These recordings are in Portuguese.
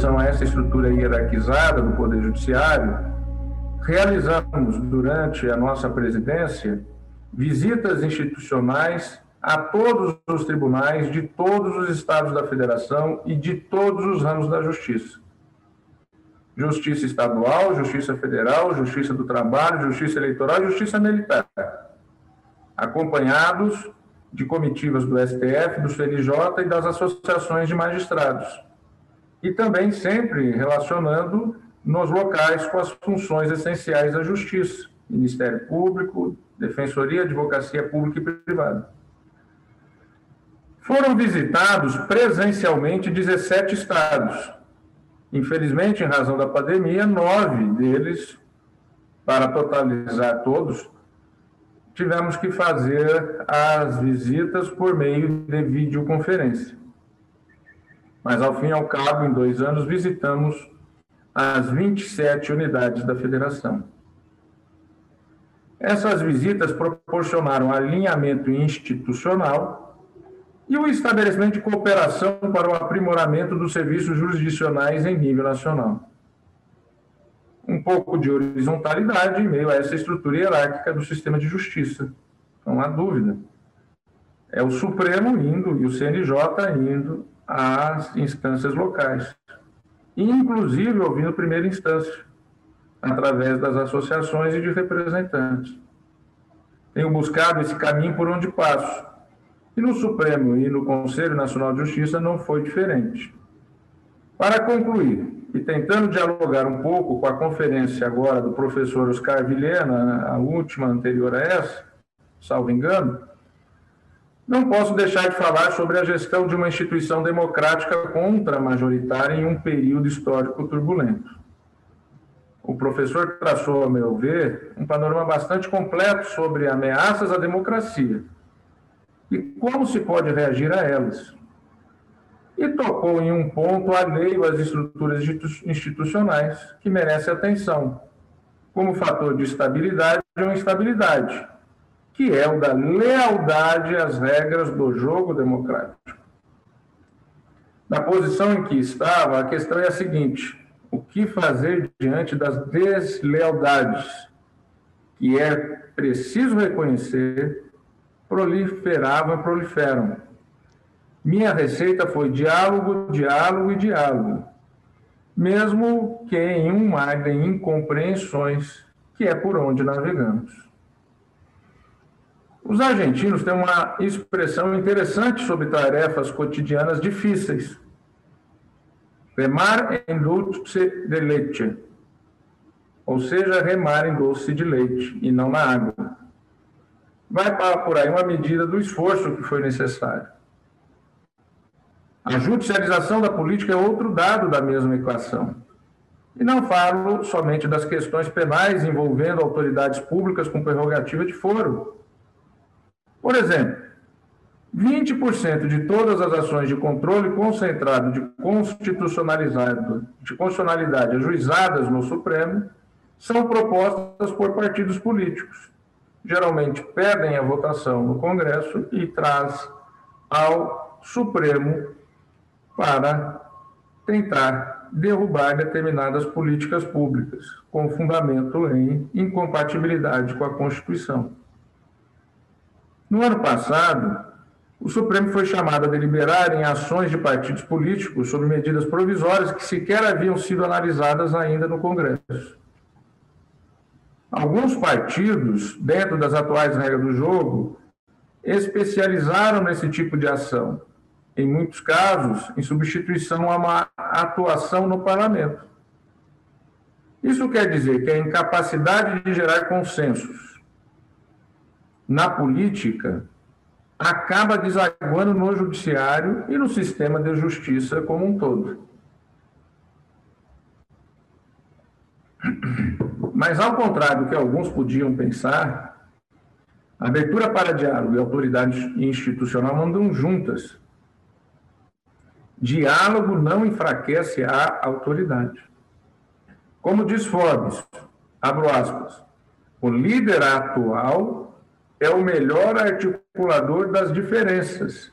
oposição a essa estrutura hierarquizada do Poder Judiciário, realizamos, durante a nossa presidência, visitas institucionais a todos os tribunais de todos os estados da federação e de todos os ramos da justiça. Justiça estadual, justiça federal, justiça do trabalho, justiça eleitoral e justiça militar. Acompanhados de comitivas do STF, do CNJ e das associações de magistrados. E também sempre relacionando nos locais com as funções essenciais da justiça, Ministério Público, Defensoria, Advocacia Pública e Privada. Foram visitados presencialmente 17 estados. Infelizmente, em razão da pandemia, nove deles, para totalizar todos, tivemos que fazer as visitas por meio de videoconferência. Mas, ao fim e ao cabo, em dois anos, visitamos as 27 unidades da federação. Essas visitas proporcionaram alinhamento institucional e o estabelecimento de cooperação para o aprimoramento dos serviços jurisdicionais em nível nacional. Um pouco de horizontalidade em meio a essa estrutura hierárquica do sistema de justiça. Não há dúvida. É o Supremo indo e o CNJ indo às instâncias locais. Inclusive ouvindo primeira instância, através das associações e de representantes. Tenho buscado esse caminho por onde passo e no Supremo e no Conselho Nacional de Justiça não foi diferente. Para concluir, e tentando dialogar um pouco com a conferência agora do professor Oscar Vilhena, a última anterior a essa, salvo engano, não posso deixar de falar sobre a gestão de uma instituição democrática contra-majoritária em um período histórico turbulento. O professor traçou, a meu ver, um panorama bastante completo sobre ameaças à democracia e como se pode reagir a elas. E tocou em um ponto alheio às estruturas institucionais que merece atenção, como fator de estabilidade ou instabilidade, que é o da lealdade às regras do jogo democrático. Na posição em que estava, a questão é a seguinte: o que fazer diante das deslealdades, que é preciso reconhecer proliferavam e proliferam. Minha receita foi diálogo, diálogo e diálogo, mesmo que em um mar de incompreensões, que é por onde navegamos. Os argentinos têm uma expressão interessante sobre tarefas cotidianas difíceis. Remar em dulce de leite, ou seja, remar em doce de leite e não na água vai para por aí uma medida do esforço que foi necessário. A judicialização da política é outro dado da mesma equação. E não falo somente das questões penais envolvendo autoridades públicas com prerrogativa de foro. Por exemplo, 20% de todas as ações de controle concentrado de constitucionalizado, de constitucionalidade ajuizadas no Supremo são propostas por partidos políticos geralmente perdem a votação no Congresso e traz ao Supremo para tentar derrubar determinadas políticas públicas com fundamento em incompatibilidade com a Constituição. No ano passado, o Supremo foi chamado a deliberar em ações de partidos políticos sobre medidas provisórias que sequer haviam sido analisadas ainda no Congresso. Alguns partidos, dentro das atuais regras do jogo, especializaram nesse tipo de ação, em muitos casos, em substituição a uma atuação no parlamento. Isso quer dizer que a incapacidade de gerar consensos na política acaba desaguando no judiciário e no sistema de justiça como um todo. Mas, ao contrário do que alguns podiam pensar, a abertura para diálogo e autoridade institucional andam juntas. Diálogo não enfraquece a autoridade. Como diz Forbes, abro aspas, o líder atual é o melhor articulador das diferenças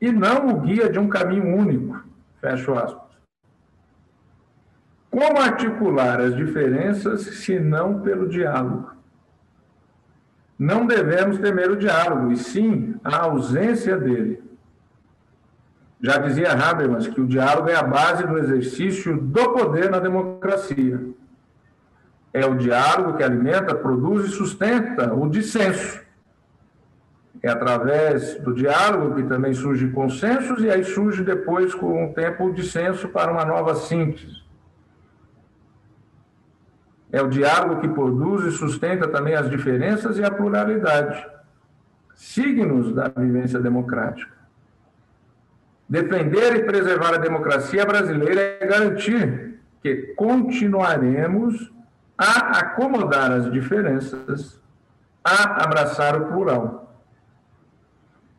e não o guia de um caminho único, fecho aspas. Como articular as diferenças se não pelo diálogo? Não devemos temer o diálogo, e sim a ausência dele. Já dizia Habermas que o diálogo é a base do exercício do poder na democracia. É o diálogo que alimenta, produz e sustenta o dissenso. É através do diálogo que também surge consensos e aí surge depois, com o tempo, o dissenso para uma nova síntese. É o diálogo que produz e sustenta também as diferenças e a pluralidade, signos da vivência democrática. Defender e preservar a democracia brasileira é garantir que continuaremos a acomodar as diferenças, a abraçar o plural.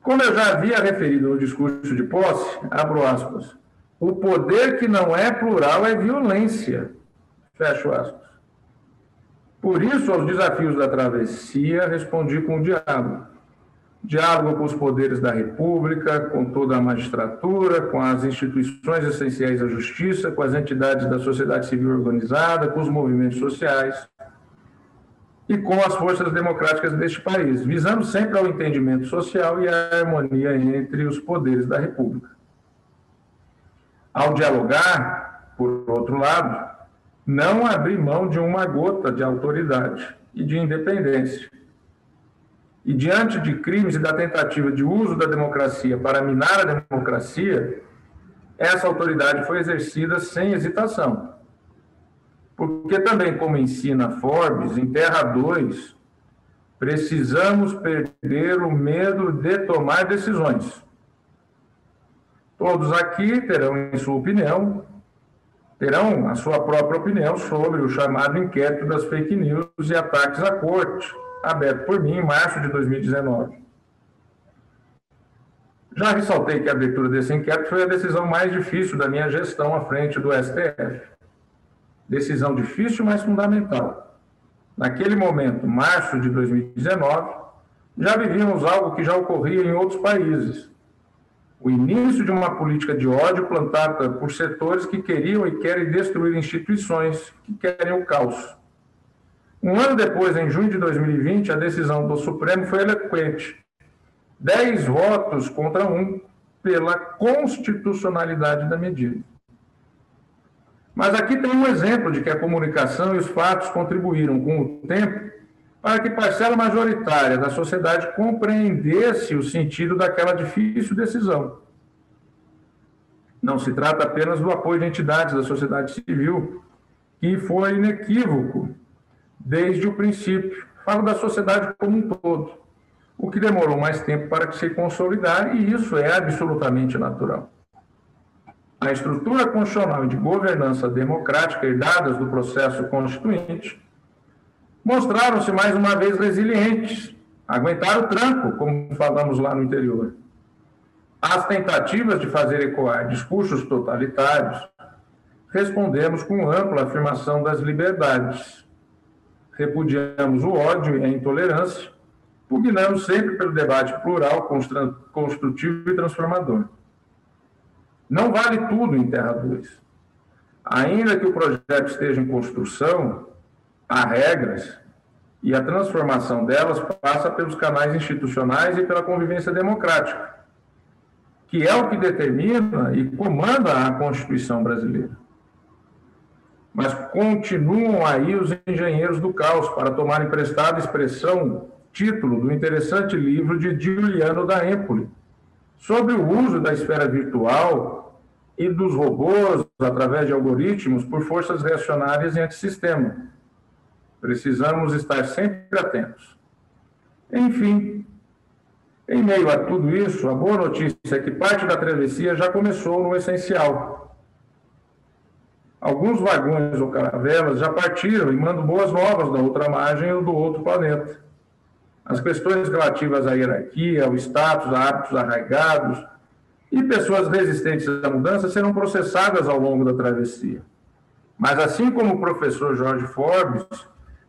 Como eu já havia referido no discurso de posse, abro aspas, o poder que não é plural é violência, fecho aspas. Por isso, aos desafios da travessia, respondi com o diálogo diálogo com os poderes da República, com toda a magistratura, com as instituições essenciais da justiça, com as entidades da sociedade civil organizada, com os movimentos sociais e com as forças democráticas deste país, visando sempre ao entendimento social e à harmonia entre os poderes da República. Ao dialogar, por outro lado, não abrir mão de uma gota de autoridade e de independência e diante de crimes e da tentativa de uso da democracia para minar a democracia, essa autoridade foi exercida sem hesitação. Porque também, como ensina Forbes, em Terra 2, precisamos perder o medo de tomar decisões. Todos aqui terão, em sua opinião, terão a sua própria opinião sobre o chamado inquérito das fake news e ataques à corte aberto por mim em março de 2019. Já ressaltei que a abertura desse inquérito foi a decisão mais difícil da minha gestão à frente do STF. Decisão difícil, mas fundamental. Naquele momento, março de 2019, já vivíamos algo que já ocorria em outros países. O início de uma política de ódio plantada por setores que queriam e querem destruir instituições, que querem o caos. Um ano depois, em junho de 2020, a decisão do Supremo foi eloquente. Dez votos contra um pela constitucionalidade da medida. Mas aqui tem um exemplo de que a comunicação e os fatos contribuíram com o tempo para que parcela majoritária da sociedade compreendesse o sentido daquela difícil decisão. Não se trata apenas do apoio de entidades da sociedade civil, que foi inequívoco desde o princípio. Falo da sociedade como um todo, o que demorou mais tempo para se consolidar, e isso é absolutamente natural. A estrutura constitucional e de governança democrática herdadas do processo constituinte mostraram-se mais uma vez resilientes, aguentaram o tranco, como falamos lá no interior. Às tentativas de fazer ecoar discursos totalitários, respondemos com ampla afirmação das liberdades, repudiamos o ódio e a intolerância, pugnamos sempre pelo debate plural, construtivo e transformador. Não vale tudo em Terra 2. Ainda que o projeto esteja em construção, há regras e a transformação delas passa pelos canais institucionais e pela convivência democrática, que é o que determina e comanda a Constituição brasileira mas continuam aí os engenheiros do caos para tomar emprestada expressão, título do interessante livro de Giuliano da Empoli, sobre o uso da esfera virtual e dos robôs através de algoritmos por forças reacionárias em antissistema. Precisamos estar sempre atentos. Enfim, em meio a tudo isso, a boa notícia é que parte da travessia já começou no essencial, Alguns vagões ou caravelas já partiram e mandam boas novas da outra margem ou do outro planeta. As questões relativas à hierarquia, ao status, a hábitos arraigados e pessoas resistentes à mudança serão processadas ao longo da travessia. Mas, assim como o professor Jorge Forbes,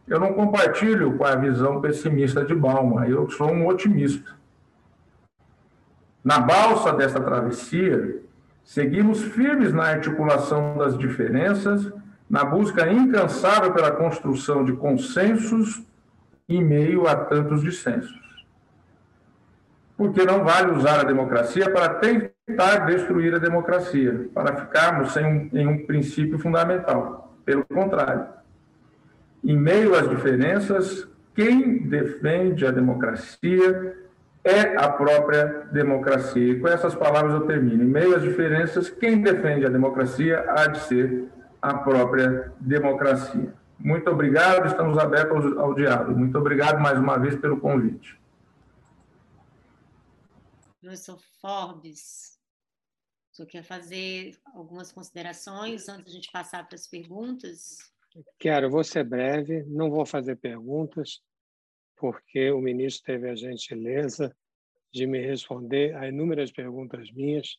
eu não compartilho com a visão pessimista de Balma, eu sou um otimista. Na balsa dessa travessia, Seguimos firmes na articulação das diferenças na busca incansável pela construção de consensos em meio a tantos dissensos. Porque não vale usar a democracia para tentar destruir a democracia, para ficarmos sem um, em um princípio fundamental. Pelo contrário, em meio às diferenças, quem defende a democracia é a própria democracia. E com essas palavras eu termino. Em meio às diferenças, quem defende a democracia há de ser a própria democracia. Muito obrigado, estamos abertos ao, ao diálogo. Muito obrigado mais uma vez pelo convite. Professor Forbes, o senhor quer fazer algumas considerações antes de a gente passar para as perguntas? Quero, vou ser breve, não vou fazer perguntas, porque o ministro teve a gentileza de me responder a inúmeras perguntas minhas,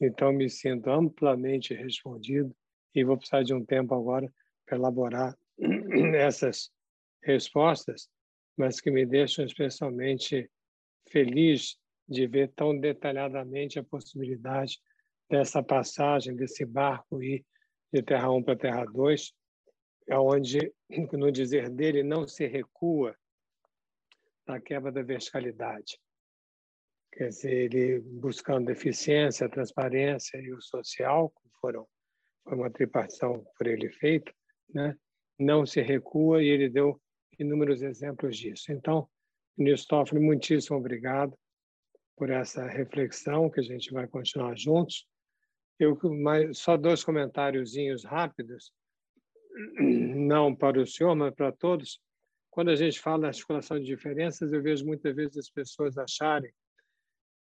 então me sinto amplamente respondido e vou precisar de um tempo agora para elaborar essas respostas, mas que me deixam especialmente feliz de ver tão detalhadamente a possibilidade dessa passagem desse barco ir de Terra 1 para Terra 2, onde, no dizer dele, não se recua da quebra da verticalidade. Quer dizer, ele buscando eficiência, transparência e o social, que foram foi uma tripartição por ele feita, né? não se recua e ele deu inúmeros exemplos disso. Então, Toffoli, muitíssimo obrigado por essa reflexão que a gente vai continuar juntos. Eu mais, só dois comentáriozinhos rápidos, não para o senhor, mas para todos. Quando a gente fala da articulação de diferenças, eu vejo muitas vezes as pessoas acharem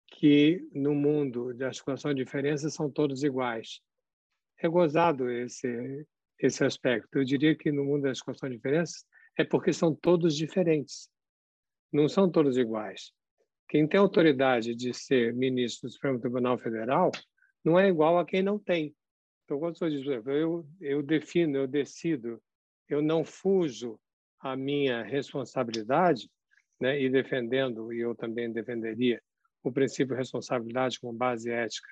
que no mundo de articulação de diferenças são todos iguais. É gozado esse esse aspecto. Eu diria que no mundo das articulação de diferenças é porque são todos diferentes. Não são todos iguais. Quem tem autoridade de ser ministro do Supremo Tribunal Federal não é igual a quem não tem. Então, quando eu diz, eu, eu defino, eu decido, eu não fujo a minha responsabilidade, né, e defendendo, e eu também defenderia, o princípio de responsabilidade como base ética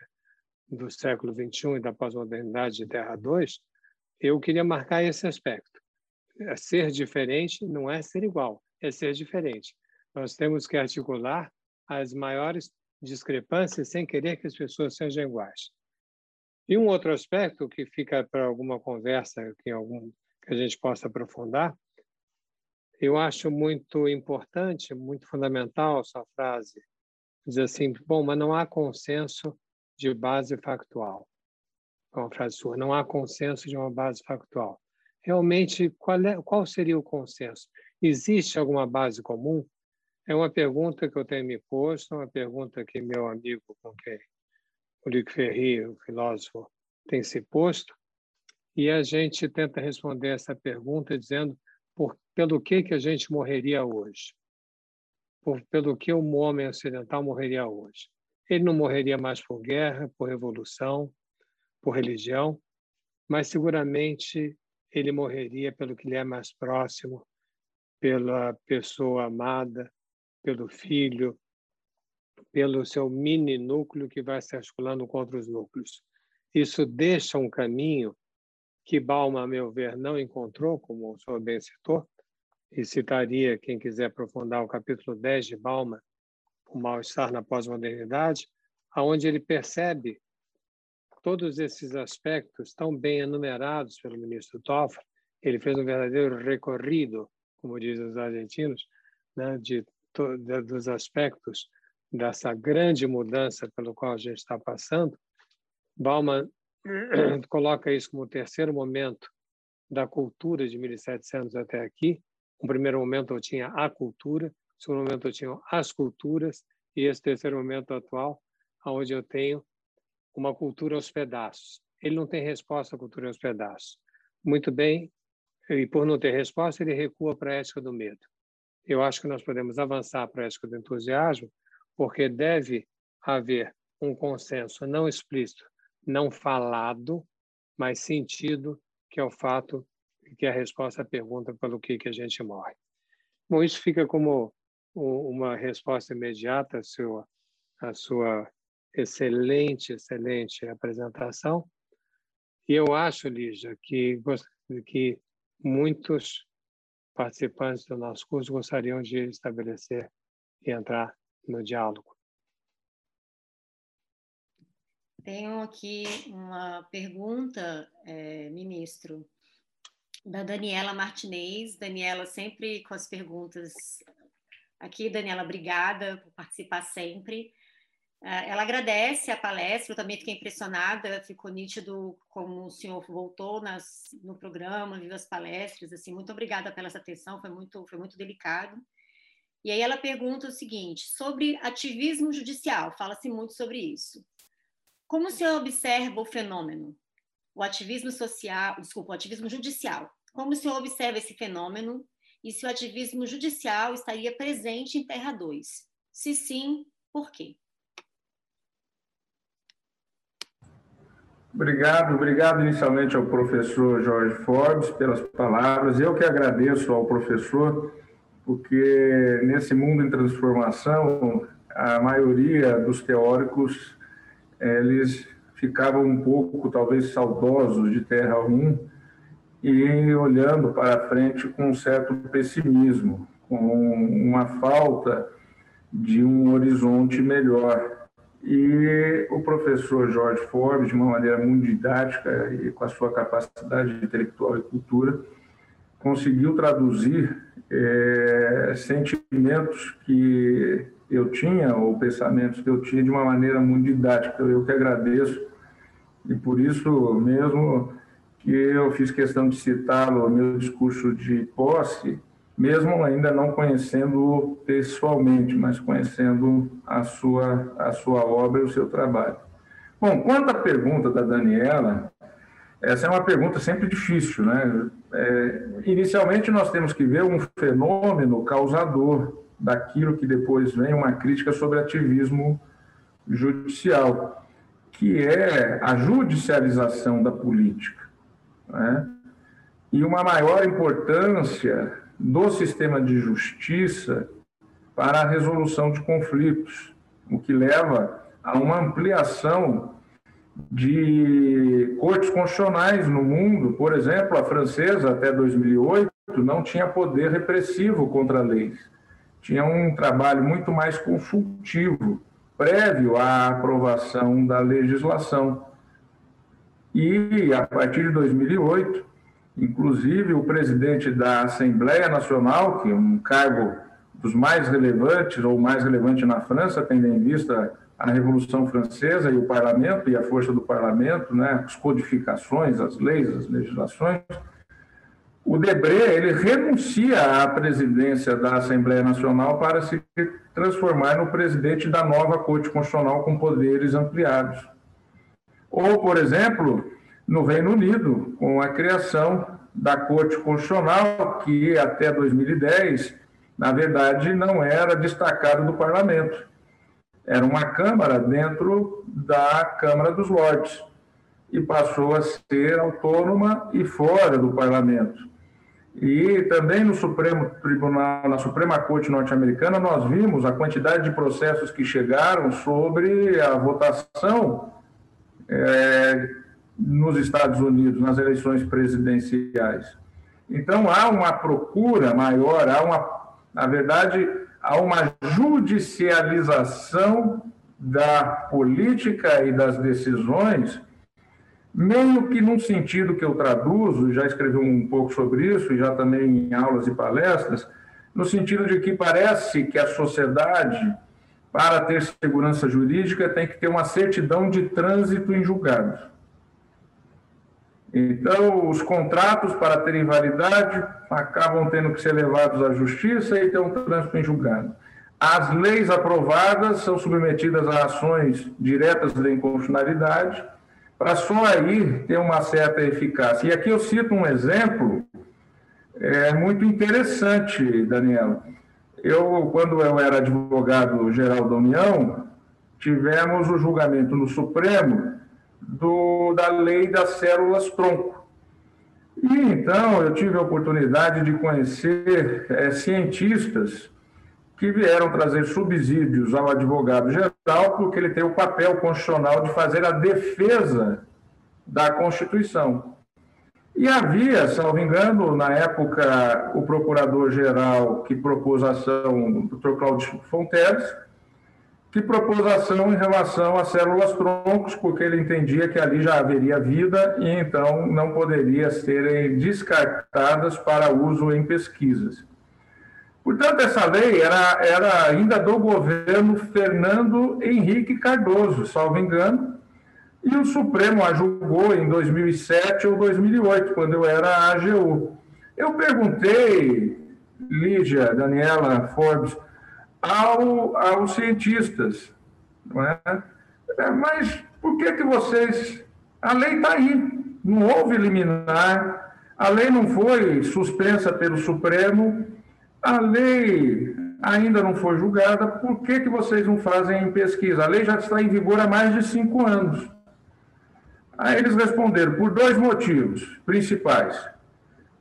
do século XXI e da pós-modernidade de Terra 2, eu queria marcar esse aspecto. É ser diferente não é ser igual, é ser diferente. Nós temos que articular as maiores discrepâncias sem querer que as pessoas sejam iguais. E um outro aspecto que fica para alguma conversa que, algum, que a gente possa aprofundar, eu acho muito importante, muito fundamental a sua frase, diz assim, bom, mas não há consenso de base factual. É uma frase sua, não há consenso de uma base factual. Realmente, qual, é, qual seria o consenso? Existe alguma base comum? É uma pergunta que eu tenho me posto, uma pergunta que meu amigo com quem o Luc Ferri, o filósofo, tem se posto, e a gente tenta responder essa pergunta dizendo por, pelo que, que a gente morreria hoje? Por, pelo que o homem ocidental morreria hoje? Ele não morreria mais por guerra, por revolução, por religião, mas seguramente ele morreria pelo que lhe é mais próximo, pela pessoa amada, pelo filho, pelo seu mini núcleo que vai se articulando com outros núcleos. Isso deixa um caminho que Balma, a meu ver, não encontrou, como o senhor bem citou, e citaria, quem quiser aprofundar, o capítulo 10 de Balma, O Mal-Estar na Pós-Modernidade, aonde ele percebe todos esses aspectos tão bem enumerados pelo ministro Toffoli. Ele fez um verdadeiro recorrido, como dizem os argentinos, né, de dos aspectos dessa grande mudança pelo qual a gente está passando. Bauman coloca isso como o terceiro momento da cultura de 1700 até aqui. No primeiro momento eu tinha a cultura, no segundo momento eu tinha as culturas, e esse terceiro momento atual, onde eu tenho uma cultura aos pedaços. Ele não tem resposta à cultura aos pedaços. Muito bem, e por não ter resposta, ele recua para a ética do medo. Eu acho que nós podemos avançar para a ética do entusiasmo, porque deve haver um consenso não explícito, não falado, mas sentido, que é o fato que é a resposta à pergunta pelo que, que a gente morre. Bom, isso fica como uma resposta imediata à sua, à sua excelente, excelente apresentação. E eu acho, Lígia, que, que muitos participantes do nosso curso gostariam de estabelecer e entrar no diálogo. Tenho aqui uma pergunta, é, ministro, da Daniela Martinez. Daniela, sempre com as perguntas aqui. Daniela, obrigada por participar sempre. É, ela agradece a palestra, eu também fiquei impressionada, ficou nítido como o senhor voltou nas, no programa, viu as palestras, assim, muito obrigada pela essa atenção, foi muito, foi muito delicado. E aí ela pergunta o seguinte, sobre ativismo judicial, fala-se muito sobre isso. Como o senhor observa o fenômeno? O ativismo social, desculpa, o ativismo judicial. Como o senhor observa esse fenômeno e se o ativismo judicial estaria presente em Terra 2? Se sim, por quê? Obrigado, obrigado inicialmente ao professor Jorge Forbes pelas palavras. Eu que agradeço ao professor, porque nesse mundo em transformação, a maioria dos teóricos eles ficavam um pouco, talvez, saudosos de Terra 1 e olhando para frente com um certo pessimismo, com uma falta de um horizonte melhor. E o professor Jorge Forbes, de uma maneira muito didática e com a sua capacidade intelectual e cultura, conseguiu traduzir é, sentimentos que eu tinha, ou pensamentos que eu tinha, de uma maneira muito didática. Eu que agradeço, e por isso mesmo que eu fiz questão de citá-lo no meu discurso de posse, mesmo ainda não conhecendo pessoalmente, mas conhecendo a sua, a sua obra e o seu trabalho. Bom, quanto à pergunta da Daniela, essa é uma pergunta sempre difícil, né? É, inicialmente, nós temos que ver um fenômeno causador daquilo que depois vem uma crítica sobre ativismo judicial, que é a judicialização da política, né? e uma maior importância do sistema de justiça para a resolução de conflitos, o que leva a uma ampliação de cortes constitucionais no mundo. Por exemplo, a francesa, até 2008, não tinha poder repressivo contra leis tinha um trabalho muito mais consultivo, prévio à aprovação da legislação. E, a partir de 2008, inclusive o presidente da Assembleia Nacional, que é um cargo dos mais relevantes, ou mais relevante na França, tendo em vista a Revolução Francesa e o parlamento, e a força do parlamento, né, as codificações, as leis, as legislações, o Debré ele renuncia à presidência da Assembleia Nacional para se transformar no presidente da nova Corte Constitucional com poderes ampliados. Ou, por exemplo, no Reino Unido, com a criação da Corte Constitucional, que até 2010, na verdade, não era destacada do parlamento. Era uma Câmara dentro da Câmara dos Lordes e passou a ser autônoma e fora do parlamento. E também no Supremo Tribunal, na Suprema Corte norte-americana, nós vimos a quantidade de processos que chegaram sobre a votação é, nos Estados Unidos, nas eleições presidenciais. Então, há uma procura maior, há uma, na verdade, há uma judicialização da política e das decisões meio que num sentido que eu traduzo, já escrevi um pouco sobre isso, e já também em aulas e palestras, no sentido de que parece que a sociedade, para ter segurança jurídica, tem que ter uma certidão de trânsito em julgados. Então, os contratos, para terem validade, acabam tendo que ser levados à justiça e ter um trânsito em julgado. As leis aprovadas são submetidas a ações diretas de inconstitucionalidade, para só aí ter uma certa eficácia. E aqui eu cito um exemplo é, muito interessante, Daniel. Eu, quando eu era advogado-geral da União, tivemos o julgamento no Supremo do, da lei das células tronco. E então eu tive a oportunidade de conhecer é, cientistas que vieram trazer subsídios ao advogado geral, porque ele tem o papel constitucional de fazer a defesa da Constituição. E havia, salvo engano, na época, o procurador-geral que propôs a ação, o Dr. Claudio Fonteles, que propôs ação em relação às células troncos, porque ele entendia que ali já haveria vida e então não poderia serem descartadas para uso em pesquisas. Portanto, essa lei era, era ainda do governo Fernando Henrique Cardoso, salvo engano, e o Supremo a julgou em 2007 ou 2008, quando eu era AGU. Eu perguntei, Lígia, Daniela, Forbes, ao, aos cientistas, não é? é mas por que, que vocês. A lei está aí, não houve liminar, a lei não foi suspensa pelo Supremo, a lei ainda não foi julgada, por que, que vocês não fazem pesquisa? A lei já está em vigor há mais de cinco anos. Aí eles responderam por dois motivos principais.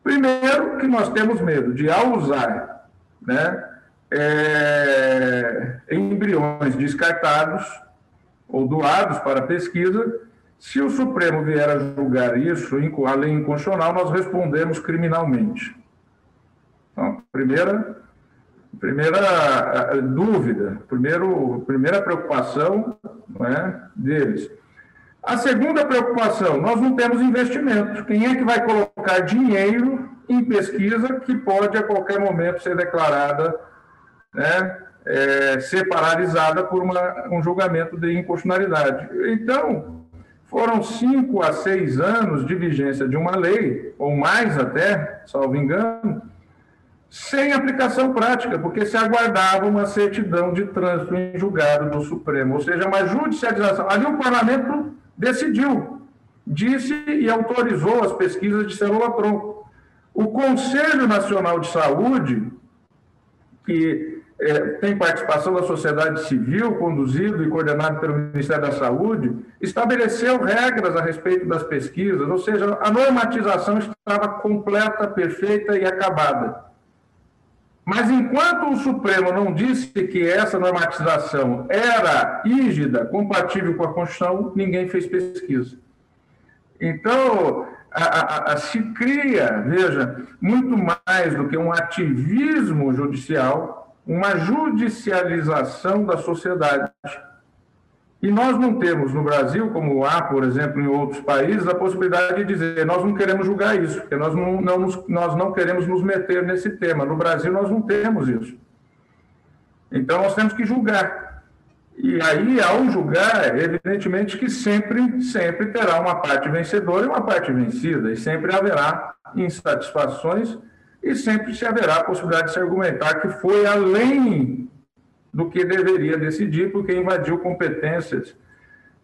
Primeiro, que nós temos medo de, ao usar né, é, embriões descartados ou doados para pesquisa, se o Supremo vier a julgar isso, a lei inconstitucional, nós respondemos criminalmente. Então, primeira, primeira dúvida, primeiro, primeira preocupação não é, deles. A segunda preocupação, nós não temos investimento. Quem é que vai colocar dinheiro em pesquisa que pode a qualquer momento ser declarada, né, é, ser paralisada por uma, um julgamento de inconstitucionalidade? Então, foram cinco a seis anos de vigência de uma lei, ou mais até, salvo engano, sem aplicação prática, porque se aguardava uma certidão de trânsito em julgado do Supremo, ou seja, uma judicialização. Ali o parlamento decidiu, disse e autorizou as pesquisas de célula-tronco. O Conselho Nacional de Saúde, que é, tem participação da sociedade civil, conduzido e coordenado pelo Ministério da Saúde, estabeleceu regras a respeito das pesquisas, ou seja, a normatização estava completa, perfeita e acabada. Mas enquanto o Supremo não disse que essa normatização era rígida, compatível com a Constituição, ninguém fez pesquisa. Então, a, a, a, se cria, veja, muito mais do que um ativismo judicial, uma judicialização da sociedade. E nós não temos no Brasil, como há, por exemplo, em outros países, a possibilidade de dizer nós não queremos julgar isso, porque nós não, não nós não queremos nos meter nesse tema. No Brasil, nós não temos isso. Então, nós temos que julgar. E aí, ao julgar, evidentemente que sempre, sempre terá uma parte vencedora e uma parte vencida, e sempre haverá insatisfações e sempre se haverá a possibilidade de se argumentar que foi além do que deveria decidir, porque invadiu competências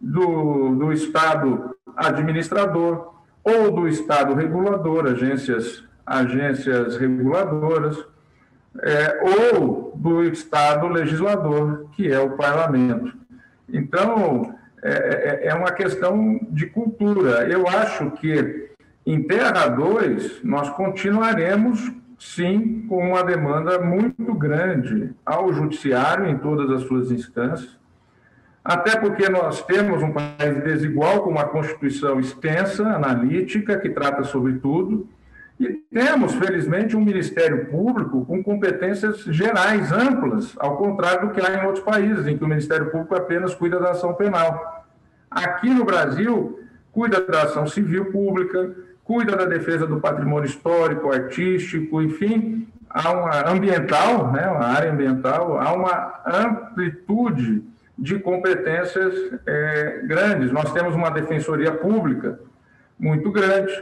do, do Estado administrador ou do Estado regulador, agências, agências reguladoras, é, ou do Estado legislador, que é o parlamento. Então, é, é, é uma questão de cultura. Eu acho que em Terra 2 nós continuaremos sim, com uma demanda muito grande ao judiciário em todas as suas instâncias, até porque nós temos um país desigual, com uma Constituição extensa, analítica, que trata sobre tudo, e temos, felizmente, um Ministério Público com competências gerais, amplas, ao contrário do que há em outros países, em que o Ministério Público apenas cuida da ação penal. Aqui no Brasil, cuida da ação civil pública, cuida da defesa do patrimônio histórico, artístico, enfim, há uma ambiental, né, uma área ambiental, há uma amplitude de competências é, grandes. Nós temos uma defensoria pública muito grande,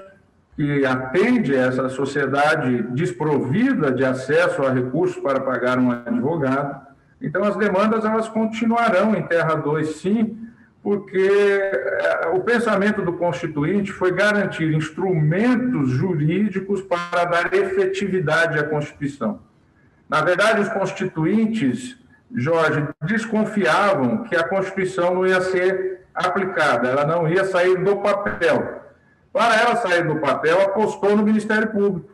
que atende essa sociedade desprovida de acesso a recursos para pagar um advogado. Então, as demandas elas continuarão em Terra 2, sim, porque eh, o pensamento do Constituinte foi garantir instrumentos jurídicos para dar efetividade à Constituição. Na verdade, os constituintes, Jorge, desconfiavam que a Constituição não ia ser aplicada, ela não ia sair do papel. Para ela sair do papel, apostou no Ministério Público,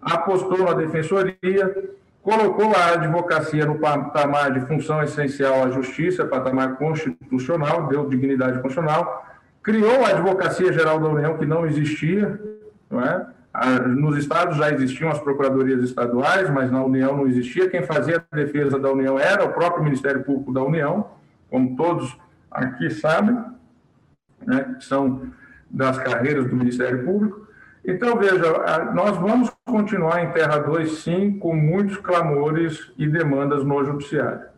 apostou na Defensoria, colocou a advocacia no patamar de função essencial à justiça, patamar constitucional, deu dignidade constitucional, criou a Advocacia Geral da União, que não existia, não é? Nos estados já existiam as procuradorias estaduais, mas na União não existia. Quem fazia a defesa da União era o próprio Ministério Público da União, como todos aqui sabem, né, são das carreiras do Ministério Público. Então, veja, nós vamos continuar em Terra 2, sim, com muitos clamores e demandas no Judiciário.